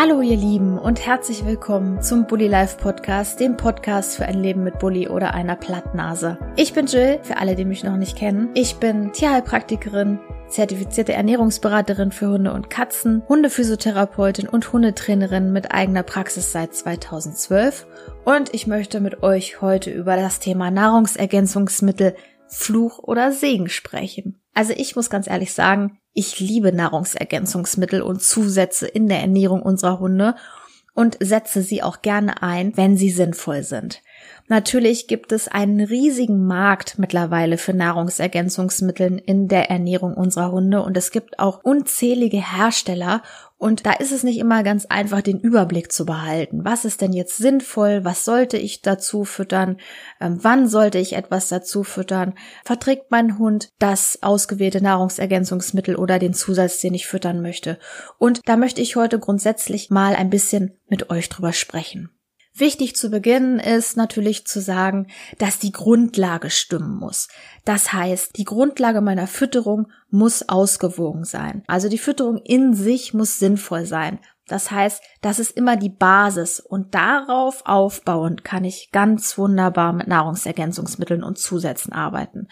Hallo ihr Lieben und herzlich willkommen zum Bully Life Podcast, dem Podcast für ein Leben mit Bully oder einer Plattnase. Ich bin Jill, für alle, die mich noch nicht kennen. Ich bin Tierheilpraktikerin, zertifizierte Ernährungsberaterin für Hunde und Katzen, Hundephysiotherapeutin und Hundetrainerin mit eigener Praxis seit 2012 und ich möchte mit euch heute über das Thema Nahrungsergänzungsmittel Fluch oder Segen sprechen. Also ich muss ganz ehrlich sagen, ich liebe Nahrungsergänzungsmittel und Zusätze in der Ernährung unserer Hunde und setze sie auch gerne ein, wenn sie sinnvoll sind. Natürlich gibt es einen riesigen Markt mittlerweile für Nahrungsergänzungsmitteln in der Ernährung unserer Hunde und es gibt auch unzählige Hersteller und da ist es nicht immer ganz einfach, den Überblick zu behalten. Was ist denn jetzt sinnvoll? Was sollte ich dazu füttern? Ähm, wann sollte ich etwas dazu füttern? Verträgt mein Hund das ausgewählte Nahrungsergänzungsmittel oder den Zusatz, den ich füttern möchte? Und da möchte ich heute grundsätzlich mal ein bisschen mit euch drüber sprechen. Wichtig zu Beginn ist natürlich zu sagen, dass die Grundlage stimmen muss. Das heißt, die Grundlage meiner Fütterung muss ausgewogen sein. Also die Fütterung in sich muss sinnvoll sein. Das heißt, das ist immer die Basis und darauf aufbauend kann ich ganz wunderbar mit Nahrungsergänzungsmitteln und Zusätzen arbeiten.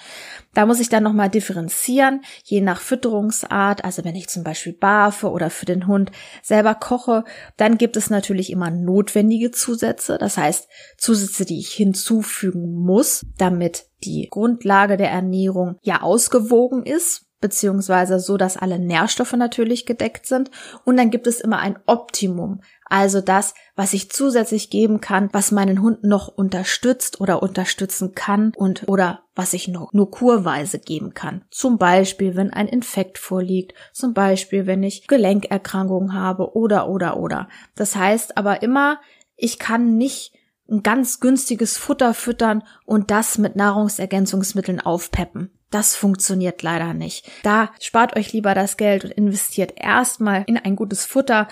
Da muss ich dann nochmal differenzieren, je nach Fütterungsart. Also wenn ich zum Beispiel barfe oder für den Hund selber koche, dann gibt es natürlich immer notwendige Zusätze. Das heißt, Zusätze, die ich hinzufügen muss, damit die Grundlage der Ernährung ja ausgewogen ist beziehungsweise so, dass alle Nährstoffe natürlich gedeckt sind. Und dann gibt es immer ein Optimum, also das, was ich zusätzlich geben kann, was meinen Hund noch unterstützt oder unterstützen kann und oder was ich nur, nur kurweise geben kann. Zum Beispiel, wenn ein Infekt vorliegt, zum Beispiel, wenn ich Gelenkerkrankungen habe oder oder oder. Das heißt aber immer, ich kann nicht ein ganz günstiges Futter füttern und das mit Nahrungsergänzungsmitteln aufpeppen. Das funktioniert leider nicht. Da spart euch lieber das Geld und investiert erstmal in ein gutes Futter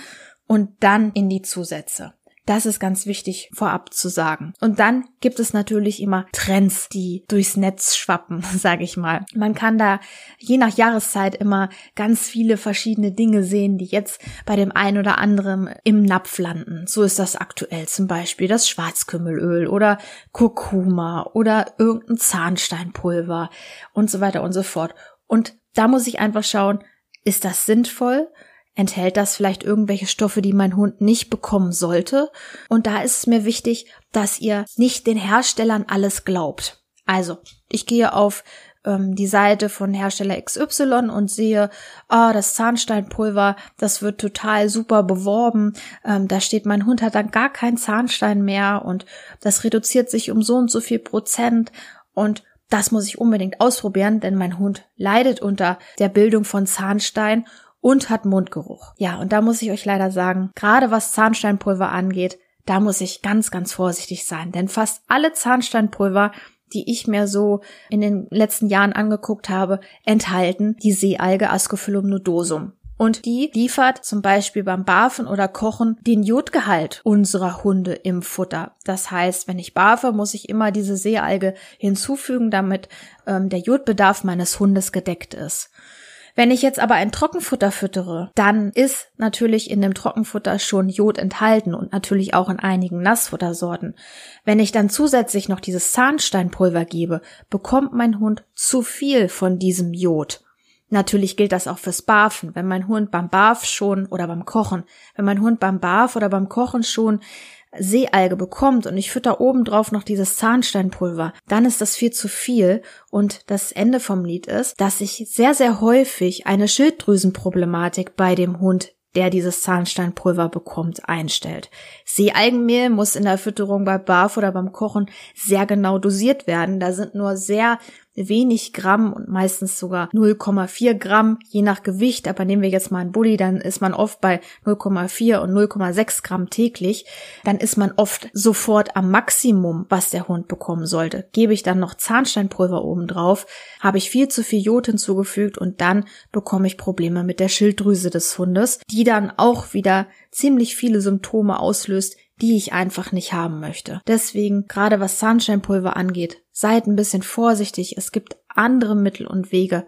und dann in die Zusätze. Das ist ganz wichtig vorab zu sagen. Und dann gibt es natürlich immer Trends, die durchs Netz schwappen, sage ich mal. Man kann da je nach Jahreszeit immer ganz viele verschiedene Dinge sehen, die jetzt bei dem einen oder anderen im Napf landen. So ist das aktuell zum Beispiel das Schwarzkümmelöl oder Kurkuma oder irgendein Zahnsteinpulver und so weiter und so fort. Und da muss ich einfach schauen, ist das sinnvoll? Enthält das vielleicht irgendwelche Stoffe, die mein Hund nicht bekommen sollte? Und da ist es mir wichtig, dass ihr nicht den Herstellern alles glaubt. Also, ich gehe auf ähm, die Seite von Hersteller XY und sehe, ah, das Zahnsteinpulver, das wird total super beworben. Ähm, da steht, mein Hund hat dann gar keinen Zahnstein mehr und das reduziert sich um so und so viel Prozent und das muss ich unbedingt ausprobieren, denn mein Hund leidet unter der Bildung von Zahnstein und hat Mundgeruch. Ja, und da muss ich euch leider sagen, gerade was Zahnsteinpulver angeht, da muss ich ganz, ganz vorsichtig sein, denn fast alle Zahnsteinpulver, die ich mir so in den letzten Jahren angeguckt habe, enthalten die Seealge Ascophyllum nodosum. Und die liefert zum Beispiel beim Barfen oder Kochen den Jodgehalt unserer Hunde im Futter. Das heißt, wenn ich barfe, muss ich immer diese Seealge hinzufügen, damit ähm, der Jodbedarf meines Hundes gedeckt ist. Wenn ich jetzt aber ein Trockenfutter füttere, dann ist natürlich in dem Trockenfutter schon Jod enthalten und natürlich auch in einigen Nassfuttersorten. Wenn ich dann zusätzlich noch dieses Zahnsteinpulver gebe, bekommt mein Hund zu viel von diesem Jod. Natürlich gilt das auch fürs Barfen. Wenn mein Hund beim Barf schon oder beim Kochen, wenn mein Hund beim Barf oder beim Kochen schon Seealge bekommt und ich fütter obendrauf noch dieses Zahnsteinpulver, dann ist das viel zu viel und das Ende vom Lied ist, dass sich sehr, sehr häufig eine Schilddrüsenproblematik bei dem Hund der dieses Zahnsteinpulver bekommt, einstellt. Seealgenmehl muss in der Fütterung bei Barf oder beim Kochen sehr genau dosiert werden. Da sind nur sehr wenig Gramm und meistens sogar 0,4 Gramm, je nach Gewicht. Aber nehmen wir jetzt mal einen Bulli, dann ist man oft bei 0,4 und 0,6 Gramm täglich. Dann ist man oft sofort am Maximum, was der Hund bekommen sollte. Gebe ich dann noch Zahnsteinpulver oben drauf, habe ich viel zu viel Jod hinzugefügt und dann bekomme ich Probleme mit der Schilddrüse des Hundes, die dann auch wieder ziemlich viele Symptome auslöst, die ich einfach nicht haben möchte. Deswegen, gerade was Zahnsteinpulver angeht, seid ein bisschen vorsichtig. Es gibt andere Mittel und Wege,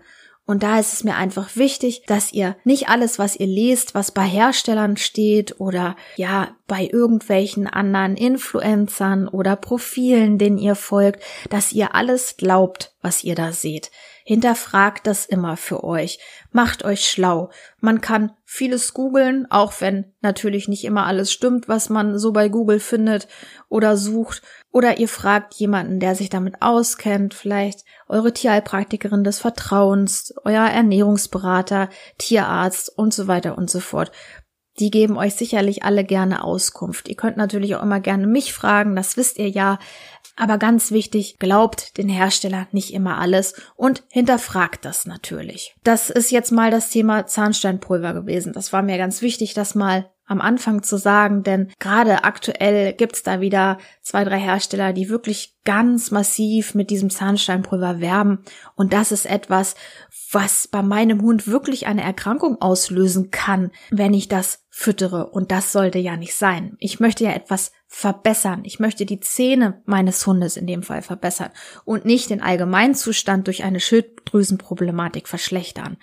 Und da ist es mir einfach wichtig, dass ihr nicht alles, was ihr lest, was bei Herstellern steht oder ja, bei irgendwelchen anderen Influencern oder Profilen, denen ihr folgt, dass ihr alles glaubt, was ihr da seht. Hinterfragt das immer für euch. Macht euch schlau. Man kann vieles googeln, auch wenn natürlich nicht immer alles stimmt, was man so bei Google findet oder sucht. Oder ihr fragt jemanden, der sich damit auskennt, vielleicht eure Tierheilpraktikerin des Vertrauens, euer Ernährungsberater, Tierarzt und so weiter und so fort. Die geben euch sicherlich alle gerne Auskunft. Ihr könnt natürlich auch immer gerne mich fragen, das wisst ihr ja. Aber ganz wichtig, glaubt den Hersteller nicht immer alles und hinterfragt das natürlich. Das ist jetzt mal das Thema Zahnsteinpulver gewesen. Das war mir ganz wichtig, das mal am Anfang zu sagen, denn gerade aktuell gibt's da wieder zwei, drei Hersteller, die wirklich ganz massiv mit diesem Zahnsteinpulver werben. Und das ist etwas, was bei meinem Hund wirklich eine Erkrankung auslösen kann, wenn ich das füttere. Und das sollte ja nicht sein. Ich möchte ja etwas verbessern. Ich möchte die Zähne meines Hundes in dem Fall verbessern und nicht den Allgemeinzustand durch eine Schilddrüsenproblematik verschlechtern.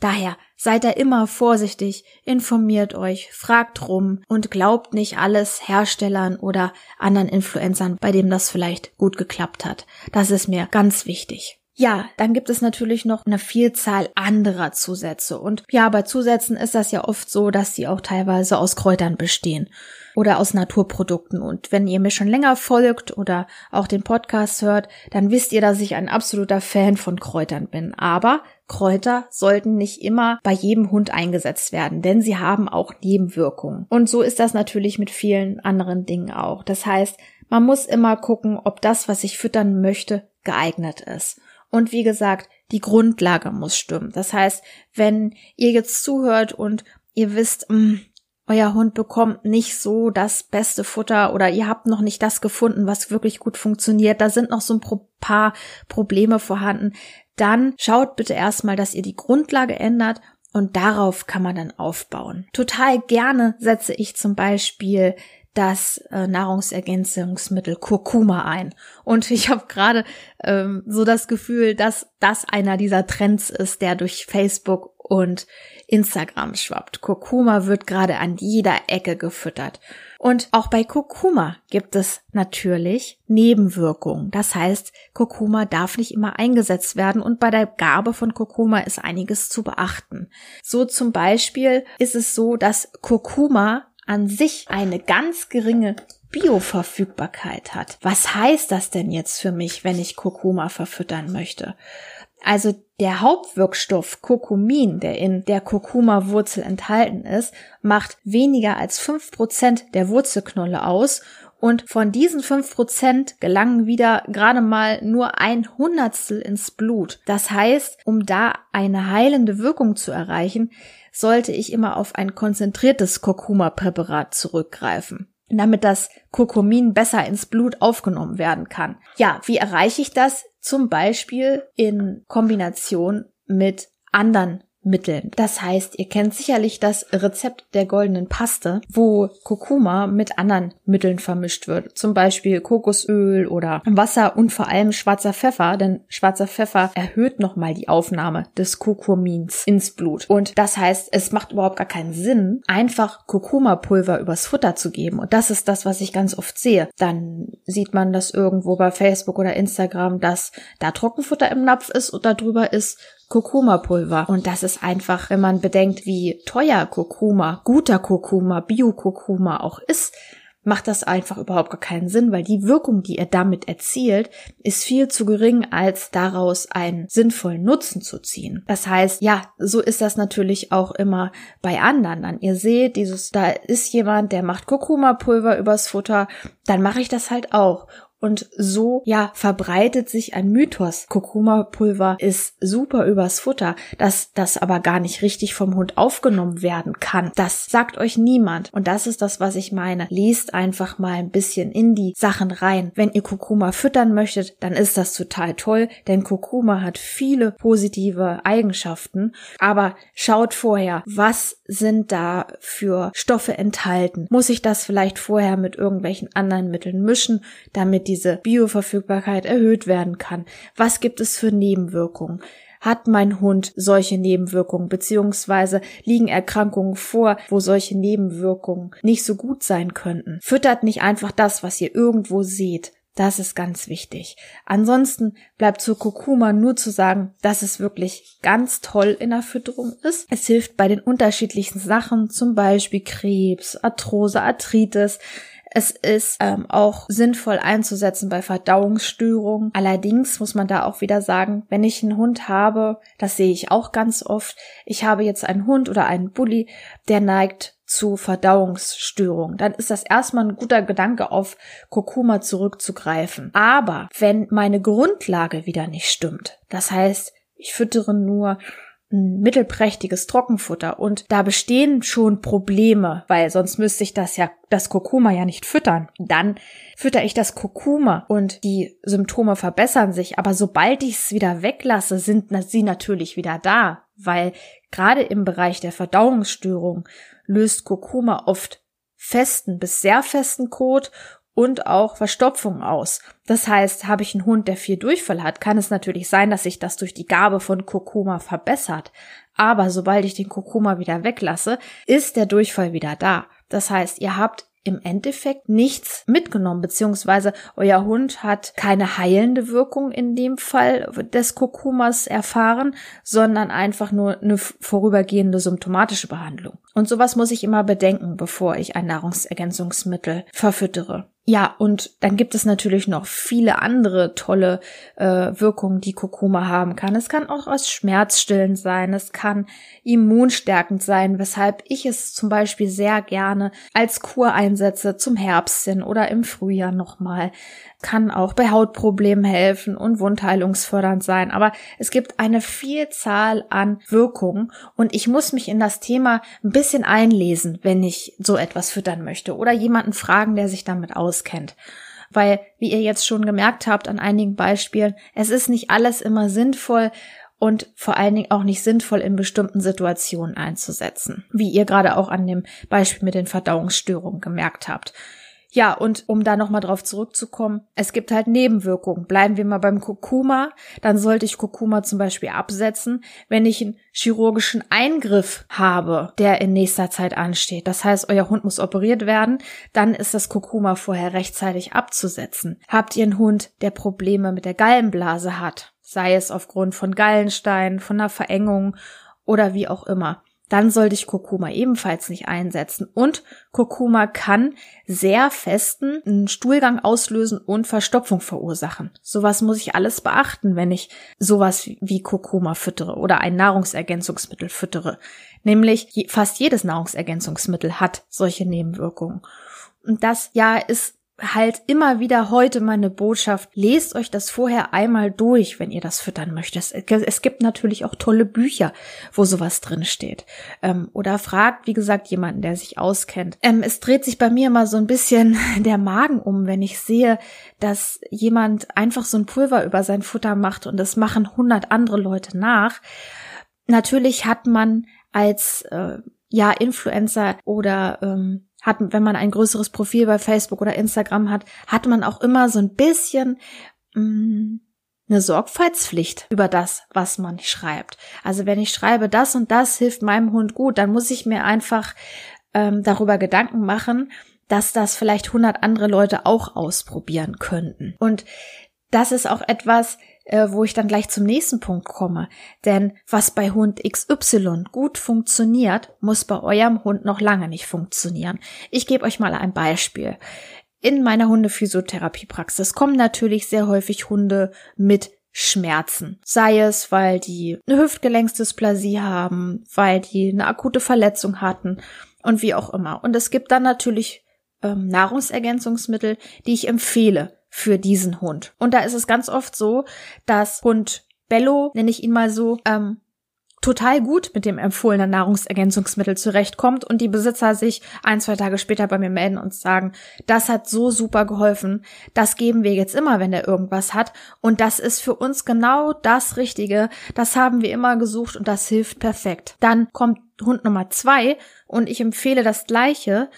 Daher seid da immer vorsichtig, informiert euch, fragt rum und glaubt nicht alles Herstellern oder anderen Influencern, bei dem das vielleicht gut geklappt hat. Das ist mir ganz wichtig. Ja, dann gibt es natürlich noch eine Vielzahl anderer Zusätze. Und ja, bei Zusätzen ist das ja oft so, dass sie auch teilweise aus Kräutern bestehen oder aus Naturprodukten. Und wenn ihr mir schon länger folgt oder auch den Podcast hört, dann wisst ihr, dass ich ein absoluter Fan von Kräutern bin. Aber Kräuter sollten nicht immer bei jedem Hund eingesetzt werden, denn sie haben auch Nebenwirkungen. Und so ist das natürlich mit vielen anderen Dingen auch. Das heißt, man muss immer gucken, ob das, was ich füttern möchte, geeignet ist. Und wie gesagt, die Grundlage muss stimmen. Das heißt, wenn ihr jetzt zuhört und ihr wisst, mh, hm, euer Hund bekommt nicht so das beste Futter oder ihr habt noch nicht das gefunden, was wirklich gut funktioniert, da sind noch so ein paar Probleme vorhanden, dann schaut bitte erstmal, dass ihr die Grundlage ändert und darauf kann man dann aufbauen. Total gerne setze ich zum Beispiel das äh, Nahrungsergänzungsmittel Kurkuma ein. Und ich habe gerade ähm, so das Gefühl, dass das einer dieser Trends ist, der durch Facebook und Instagram schwappt. Kurkuma wird gerade an jeder Ecke gefüttert. Und auch bei Kurkuma gibt es natürlich Nebenwirkungen. Das heißt, Kurkuma darf nicht immer eingesetzt werden und bei der Gabe von Kurkuma ist einiges zu beachten. So zum Beispiel ist es so, dass Kurkuma an sich eine ganz geringe Bioverfügbarkeit hat. Was heißt das denn jetzt für mich, wenn ich Kurkuma verfüttern möchte? Also der Hauptwirkstoff Kurkumin, der in der Kurkuma-Wurzel enthalten ist, macht weniger als fünf Prozent der Wurzelknolle aus und von diesen fünf Prozent gelangen wieder gerade mal nur ein Hundertstel ins Blut. Das heißt, um da eine heilende Wirkung zu erreichen, sollte ich immer auf ein konzentriertes Kurkuma-Präparat zurückgreifen damit das Kurkumin besser ins Blut aufgenommen werden kann. Ja, wie erreiche ich das? Zum Beispiel in Kombination mit anderen Mitteln. Das heißt, ihr kennt sicherlich das Rezept der goldenen Paste, wo Kurkuma mit anderen Mitteln vermischt wird. Zum Beispiel Kokosöl oder Wasser und vor allem schwarzer Pfeffer, denn schwarzer Pfeffer erhöht nochmal die Aufnahme des Kurkumins ins Blut. Und das heißt, es macht überhaupt gar keinen Sinn, einfach Kurkuma-Pulver übers Futter zu geben. Und das ist das, was ich ganz oft sehe. Dann sieht man das irgendwo bei Facebook oder Instagram, dass da Trockenfutter im Napf ist und darüber ist Kurkuma-Pulver. Und das ist einfach, wenn man bedenkt, wie teuer Kurkuma, guter Kurkuma, Bio-Kurkuma auch ist, macht das einfach überhaupt gar keinen Sinn, weil die Wirkung, die er damit erzielt, ist viel zu gering, als daraus einen sinnvollen Nutzen zu ziehen. Das heißt, ja, so ist das natürlich auch immer bei anderen. Dann ihr seht, dieses, da ist jemand, der macht Kurkuma-Pulver übers Futter, dann mache ich das halt auch. Und so, ja, verbreitet sich ein Mythos. Kurkuma-Pulver ist super übers Futter, dass das aber gar nicht richtig vom Hund aufgenommen werden kann. Das sagt euch niemand. Und das ist das, was ich meine. Lest einfach mal ein bisschen in die Sachen rein. Wenn ihr Kurkuma füttern möchtet, dann ist das total toll, denn Kurkuma hat viele positive Eigenschaften. Aber schaut vorher, was sind da für Stoffe enthalten? Muss ich das vielleicht vorher mit irgendwelchen anderen Mitteln mischen, damit diese Bioverfügbarkeit erhöht werden kann? Was gibt es für Nebenwirkungen? hat mein Hund solche Nebenwirkungen, beziehungsweise liegen Erkrankungen vor, wo solche Nebenwirkungen nicht so gut sein könnten. Füttert nicht einfach das, was ihr irgendwo seht. Das ist ganz wichtig. Ansonsten bleibt zur Kurkuma nur zu sagen, dass es wirklich ganz toll in der Fütterung ist. Es hilft bei den unterschiedlichsten Sachen, zum Beispiel Krebs, Arthrose, Arthritis. Es ist ähm, auch sinnvoll einzusetzen bei Verdauungsstörungen. Allerdings muss man da auch wieder sagen, wenn ich einen Hund habe, das sehe ich auch ganz oft, ich habe jetzt einen Hund oder einen Bulli, der neigt zu Verdauungsstörungen, dann ist das erstmal ein guter Gedanke, auf Kurkuma zurückzugreifen. Aber wenn meine Grundlage wieder nicht stimmt, das heißt, ich füttere nur ein mittelprächtiges Trockenfutter und da bestehen schon Probleme, weil sonst müsste ich das ja, das Kurkuma ja nicht füttern. Dann fütter ich das Kurkuma und die Symptome verbessern sich, aber sobald ich es wieder weglasse, sind sie natürlich wieder da, weil gerade im Bereich der Verdauungsstörung löst Kurkuma oft festen bis sehr festen Kot und auch Verstopfung aus. Das heißt, habe ich einen Hund, der viel Durchfall hat, kann es natürlich sein, dass sich das durch die Gabe von Kurkuma verbessert. Aber sobald ich den Kurkuma wieder weglasse, ist der Durchfall wieder da. Das heißt, ihr habt im Endeffekt nichts mitgenommen, beziehungsweise euer Hund hat keine heilende Wirkung in dem Fall des Kurkumas erfahren, sondern einfach nur eine vorübergehende symptomatische Behandlung. Und sowas muss ich immer bedenken, bevor ich ein Nahrungsergänzungsmittel verfüttere. Ja, und dann gibt es natürlich noch viele andere tolle äh, Wirkungen, die Kurkuma haben kann. Es kann auch aus schmerzstillend sein, es kann immunstärkend sein, weshalb ich es zum Beispiel sehr gerne als Kur einsetze zum Herbst hin oder im Frühjahr nochmal kann auch bei Hautproblemen helfen und wundheilungsfördernd sein. Aber es gibt eine Vielzahl an Wirkungen und ich muss mich in das Thema ein bisschen einlesen, wenn ich so etwas füttern möchte oder jemanden fragen, der sich damit auskennt. Weil, wie ihr jetzt schon gemerkt habt an einigen Beispielen, es ist nicht alles immer sinnvoll und vor allen Dingen auch nicht sinnvoll in bestimmten Situationen einzusetzen, wie ihr gerade auch an dem Beispiel mit den Verdauungsstörungen gemerkt habt. Ja, und um da nochmal drauf zurückzukommen, es gibt halt Nebenwirkungen. Bleiben wir mal beim Kurkuma, dann sollte ich Kurkuma zum Beispiel absetzen, wenn ich einen chirurgischen Eingriff habe, der in nächster Zeit ansteht. Das heißt, euer Hund muss operiert werden, dann ist das Kurkuma vorher rechtzeitig abzusetzen. Habt ihr einen Hund, der Probleme mit der Gallenblase hat, sei es aufgrund von Gallenstein, von einer Verengung oder wie auch immer, dann sollte ich Kurkuma ebenfalls nicht einsetzen. Und Kurkuma kann sehr festen Stuhlgang auslösen und Verstopfung verursachen. Sowas muss ich alles beachten, wenn ich sowas wie Kurkuma füttere oder ein Nahrungsergänzungsmittel füttere. Nämlich fast jedes Nahrungsergänzungsmittel hat solche Nebenwirkungen. Und das ja ist halt immer wieder heute meine Botschaft. Lest euch das vorher einmal durch, wenn ihr das füttern möchtet. Es gibt natürlich auch tolle Bücher, wo sowas drin steht. Ähm, oder fragt, wie gesagt, jemanden, der sich auskennt. Ähm, es dreht sich bei mir immer so ein bisschen der Magen um, wenn ich sehe, dass jemand einfach so ein Pulver über sein Futter macht und das machen hundert andere Leute nach. Natürlich hat man als äh, ja Influencer oder ähm, hat, wenn man ein größeres Profil bei Facebook oder Instagram hat, hat man auch immer so ein bisschen mh, mm, eine Sorgfaltspflicht über das, was man schreibt. Also wenn ich schreibe, das und das hilft meinem Hund gut, dann muss ich mir einfach ähm, darüber Gedanken machen, dass das vielleicht hundert andere Leute auch ausprobieren könnten. Und das ist auch etwas, äh, wo ich dann gleich zum nächsten Punkt komme. Denn was bei Hund XY gut funktioniert, muss bei eurem Hund noch lange nicht funktionieren. Ich gebe euch mal ein Beispiel. In meiner Hundephysiotherapiepraxis kommen natürlich sehr häufig Hunde mit Schmerzen. Sei es, weil die eine Hüftgelenksdysplasie haben, weil die eine akute Verletzung hatten und wie auch immer. Und es gibt dann natürlich ähm, Nahrungsergänzungsmittel, die ich empfehle für diesen Hund. Und da ist es ganz oft so, dass Hund Bello, nenne ich ihn mal so, ähm, total gut mit dem empfohlenen Nahrungsergänzungsmittel zurechtkommt und die Besitzer sich ein, zwei Tage später bei mir melden und sagen, das hat so super geholfen, das geben wir jetzt immer, wenn er irgendwas hat und das ist für uns genau das Richtige, das haben wir immer gesucht und das hilft perfekt. Dann kommt Hund Nummer zwei und ich empfehle das gleiche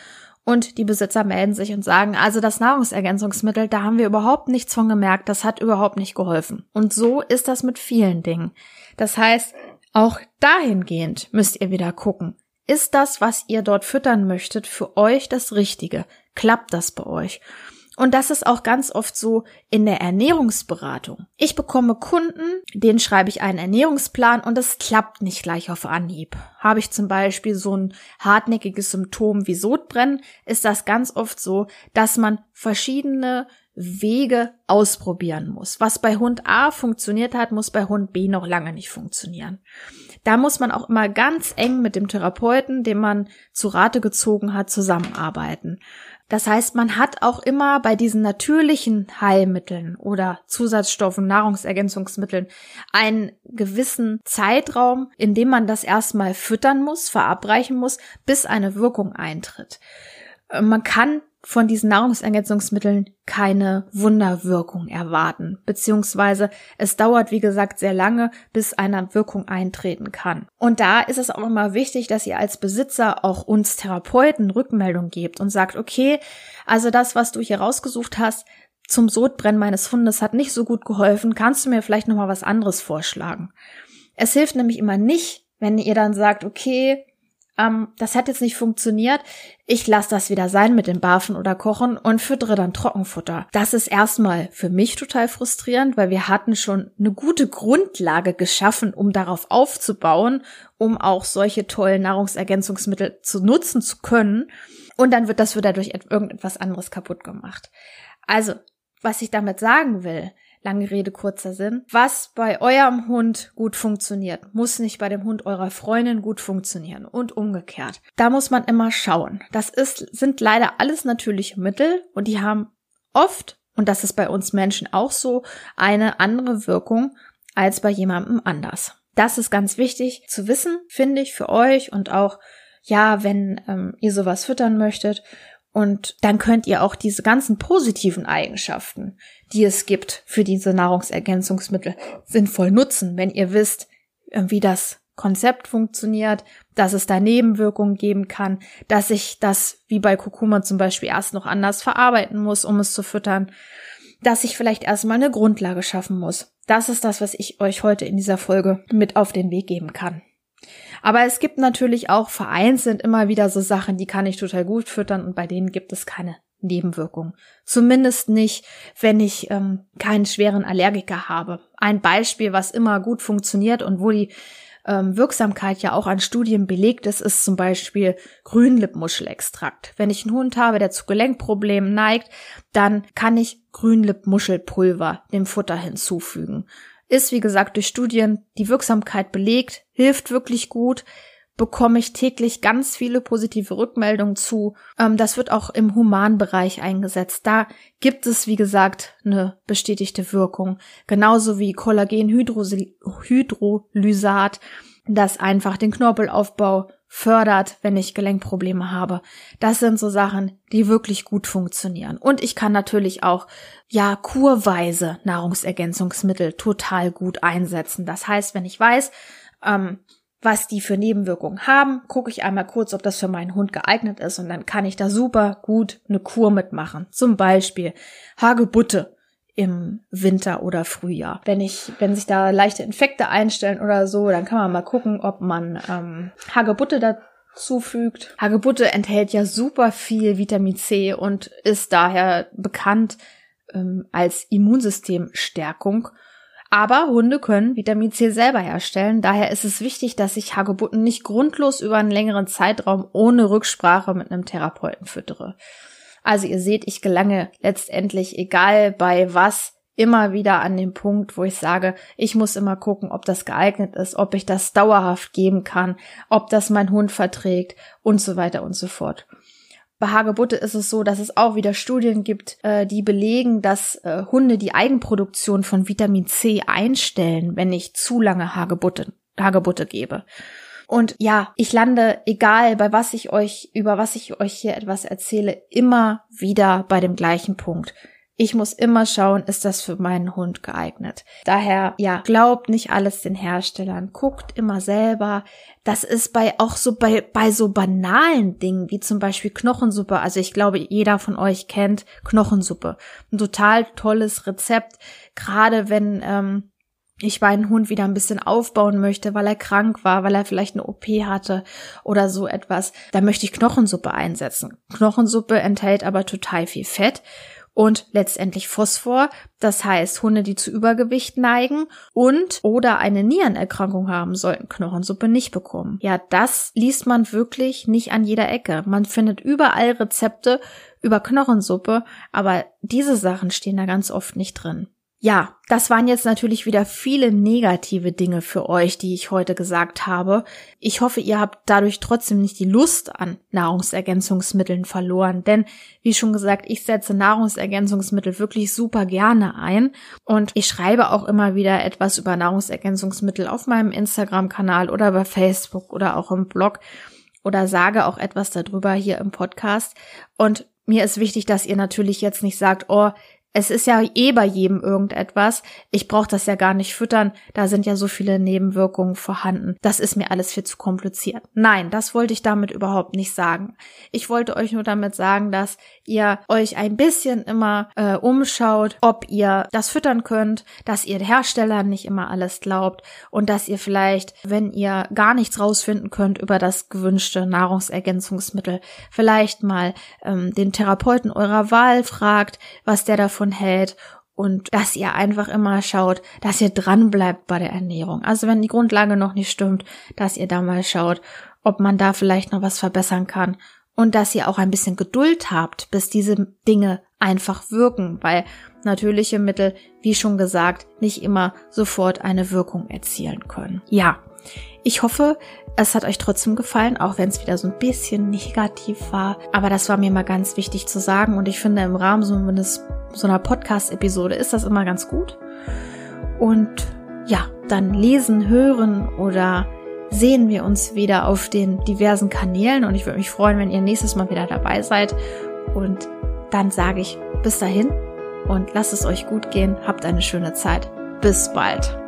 und die Besitzer melden sich und sagen, also das Nahrungsergänzungsmittel, da haben wir überhaupt nichts von gemerkt, das hat überhaupt nicht geholfen. Und so ist das mit vielen Dingen. Das heißt, auch dahingehend müsst ihr wieder gucken. Ist das, was ihr dort füttern möchtet, für euch das Richtige? Klappt das bei euch? Und das ist auch ganz oft so in der Ernährungsberatung. Ich bekomme Kunden, denen schreibe ich einen Ernährungsplan und es klappt nicht gleich auf Anhieb. Habe ich zum Beispiel so ein hartnäckiges Symptom wie Sodbrennen, ist das ganz oft so, dass man verschiedene Wege ausprobieren muss. Was bei Hund A funktioniert hat, muss bei Hund B noch lange nicht funktionieren. Da muss man auch immer ganz eng mit dem Therapeuten, den man zu Rate gezogen hat, zusammenarbeiten. Das heißt, man hat auch immer bei diesen natürlichen Heilmitteln oder Zusatzstoffen, Nahrungsergänzungsmitteln einen gewissen Zeitraum, in dem man das erstmal füttern muss, verabreichen muss, bis eine Wirkung eintritt. Man kann von diesen Nahrungsergänzungsmitteln keine Wunderwirkung erwarten, beziehungsweise es dauert, wie gesagt, sehr lange, bis eine Wirkung eintreten kann. Und da ist es auch immer wichtig, dass ihr als Besitzer auch uns Therapeuten Rückmeldung gebt und sagt, okay, also das, was du hier rausgesucht hast, zum Sodbrennen meines Hundes hat nicht so gut geholfen, kannst du mir vielleicht nochmal was anderes vorschlagen? Es hilft nämlich immer nicht, wenn ihr dann sagt, okay, ähm, das hat jetzt nicht funktioniert, ich lasse das wieder sein mit dem Barfen oder Kochen und füttere dann Trockenfutter. Das ist erstmal für mich total frustrierend, weil wir hatten schon eine gute Grundlage geschaffen, um darauf aufzubauen, um auch solche tollen Nahrungsergänzungsmittel zu nutzen zu können. Und dann wird das wieder durch irgendetwas anderes kaputt gemacht. Also, was ich damit sagen will, Lange Rede, kurzer Sinn. Was bei eurem Hund gut funktioniert, muss nicht bei dem Hund eurer Freundin gut funktionieren und umgekehrt. Da muss man immer schauen. Das ist, sind leider alles natürliche Mittel und die haben oft, und das ist bei uns Menschen auch so, eine andere Wirkung als bei jemandem anders. Das ist ganz wichtig zu wissen, finde ich, für euch und auch, ja, wenn ähm, ihr sowas füttern möchtet. Und dann könnt ihr auch diese ganzen positiven Eigenschaften, die es gibt für diese Nahrungsergänzungsmittel, sinnvoll nutzen, wenn ihr wisst, wie das Konzept funktioniert, dass es da Nebenwirkungen geben kann, dass ich das wie bei Kurkuma zum Beispiel erst noch anders verarbeiten muss, um es zu füttern, dass ich vielleicht erstmal eine Grundlage schaffen muss. Das ist das, was ich euch heute in dieser Folge mit auf den Weg geben kann. Aber es gibt natürlich auch vereinzelt immer wieder so Sachen, die kann ich total gut füttern und bei denen gibt es keine Nebenwirkungen. Zumindest nicht, wenn ich ähm, keinen schweren Allergiker habe. Ein Beispiel, was immer gut funktioniert und wo die ähm, Wirksamkeit ja auch an Studien belegt ist, ist zum Beispiel Grünlippmuschelextrakt. Wenn ich einen Hund habe, der zu Gelenkproblemen neigt, dann kann ich Grünlippmuschelpulver dem Futter hinzufügen. Ist, wie gesagt, durch Studien die Wirksamkeit belegt, hilft wirklich gut, bekomme ich täglich ganz viele positive Rückmeldungen zu. Ähm, das wird auch im Humanbereich eingesetzt. Da gibt es, wie gesagt, eine bestätigte Wirkung. Genauso wie Kollagenhydrolysat, das einfach den Knorpelaufbau fördert, wenn ich Gelenkprobleme habe. Das sind so Sachen, die wirklich gut funktionieren. Und ich kann natürlich auch, ja, kurweise Nahrungsergänzungsmittel total gut einsetzen. Das heißt, wenn ich weiß, ähm, was die für Nebenwirkungen haben, gucke ich einmal kurz, ob das für meinen Hund geeignet ist und dann kann ich da super gut eine Kur mitmachen. Zum Beispiel Hagebutte im Winter oder Frühjahr. Wenn ich, wenn sich da leichte Infekte einstellen oder so, dann kann man mal gucken, ob man ähm, Hagebutte dazu fügt. Hagebutte enthält ja super viel Vitamin C und ist daher bekannt ähm, als Immunsystemstärkung. Aber Hunde können Vitamin C selber herstellen. Daher ist es wichtig, dass ich Hagebutten nicht grundlos über einen längeren Zeitraum ohne Rücksprache mit einem Therapeuten füttere. Also ihr seht, ich gelange letztendlich, egal bei was, immer wieder an den Punkt, wo ich sage, ich muss immer gucken, ob das geeignet ist, ob ich das dauerhaft geben kann, ob das mein Hund verträgt und so weiter und so fort. Bei Hagebutte ist es so, dass es auch wieder Studien gibt, äh, die belegen, dass äh, Hunde die Eigenproduktion von Vitamin C einstellen, wenn ich zu lange Hagebutte, Hagebutte gebe. Und ja, ich lande, egal bei was ich euch, über was ich euch hier etwas erzähle, immer wieder bei dem gleichen Punkt. Ich muss immer schauen, ist das für meinen Hund geeignet. Daher, ja, glaubt nicht alles den Herstellern. Guckt immer selber. Das ist bei auch so bei, bei so banalen Dingen wie zum Beispiel Knochensuppe. Also ich glaube, jeder von euch kennt Knochensuppe. Ein total tolles Rezept. Gerade wenn, ähm, ich meinen Hund wieder ein bisschen aufbauen möchte, weil er krank war, weil er vielleicht eine OP hatte oder so etwas, da möchte ich Knochensuppe einsetzen. Knochensuppe enthält aber total viel Fett und letztendlich Phosphor. Das heißt, Hunde, die zu Übergewicht neigen und oder eine Nierenerkrankung haben, sollten Knochensuppe nicht bekommen. Ja, das liest man wirklich nicht an jeder Ecke. Man findet überall Rezepte über Knochensuppe, aber diese Sachen stehen da ganz oft nicht drin. Ja, das waren jetzt natürlich wieder viele negative Dinge für euch, die ich heute gesagt habe. Ich hoffe, ihr habt dadurch trotzdem nicht die Lust an Nahrungsergänzungsmitteln verloren, denn wie schon gesagt, ich setze Nahrungsergänzungsmittel wirklich super gerne ein. Und ich schreibe auch immer wieder etwas über Nahrungsergänzungsmittel auf meinem Instagram-Kanal oder bei Facebook oder auch im Blog oder sage auch etwas darüber hier im Podcast. Und mir ist wichtig, dass ihr natürlich jetzt nicht sagt, oh, es ist ja eh bei jedem irgendetwas. Ich brauche das ja gar nicht füttern. Da sind ja so viele Nebenwirkungen vorhanden. Das ist mir alles viel zu kompliziert. Nein, das wollte ich damit überhaupt nicht sagen. Ich wollte euch nur damit sagen, dass ihr euch ein bisschen immer äh, umschaut, ob ihr das füttern könnt, dass ihr Hersteller nicht immer alles glaubt und dass ihr vielleicht, wenn ihr gar nichts rausfinden könnt über das gewünschte Nahrungsergänzungsmittel, vielleicht mal ähm, den Therapeuten eurer Wahl fragt, was der davon davon hält und dass ihr einfach immer schaut, dass ihr dran bleibt bei der Ernährung. Also wenn die Grundlage noch nicht stimmt, dass ihr da mal schaut, ob man da vielleicht noch was verbessern kann und dass ihr auch ein bisschen Geduld habt, bis diese Dinge einfach wirken, weil natürliche Mittel, wie schon gesagt, nicht immer sofort eine Wirkung erzielen können. Ja, ich hoffe, es hat euch trotzdem gefallen, auch wenn es wieder so ein bisschen negativ war. Aber das war mir mal ganz wichtig zu sagen und ich finde im Rahmen so eines so einer Podcast-Episode ist das immer ganz gut. Und ja, dann lesen, hören oder sehen wir uns wieder auf den diversen Kanälen und ich würde mich freuen, wenn ihr nächstes Mal wieder dabei seid. Und dann sage ich bis dahin und lasst es euch gut gehen, habt eine schöne Zeit. Bis bald.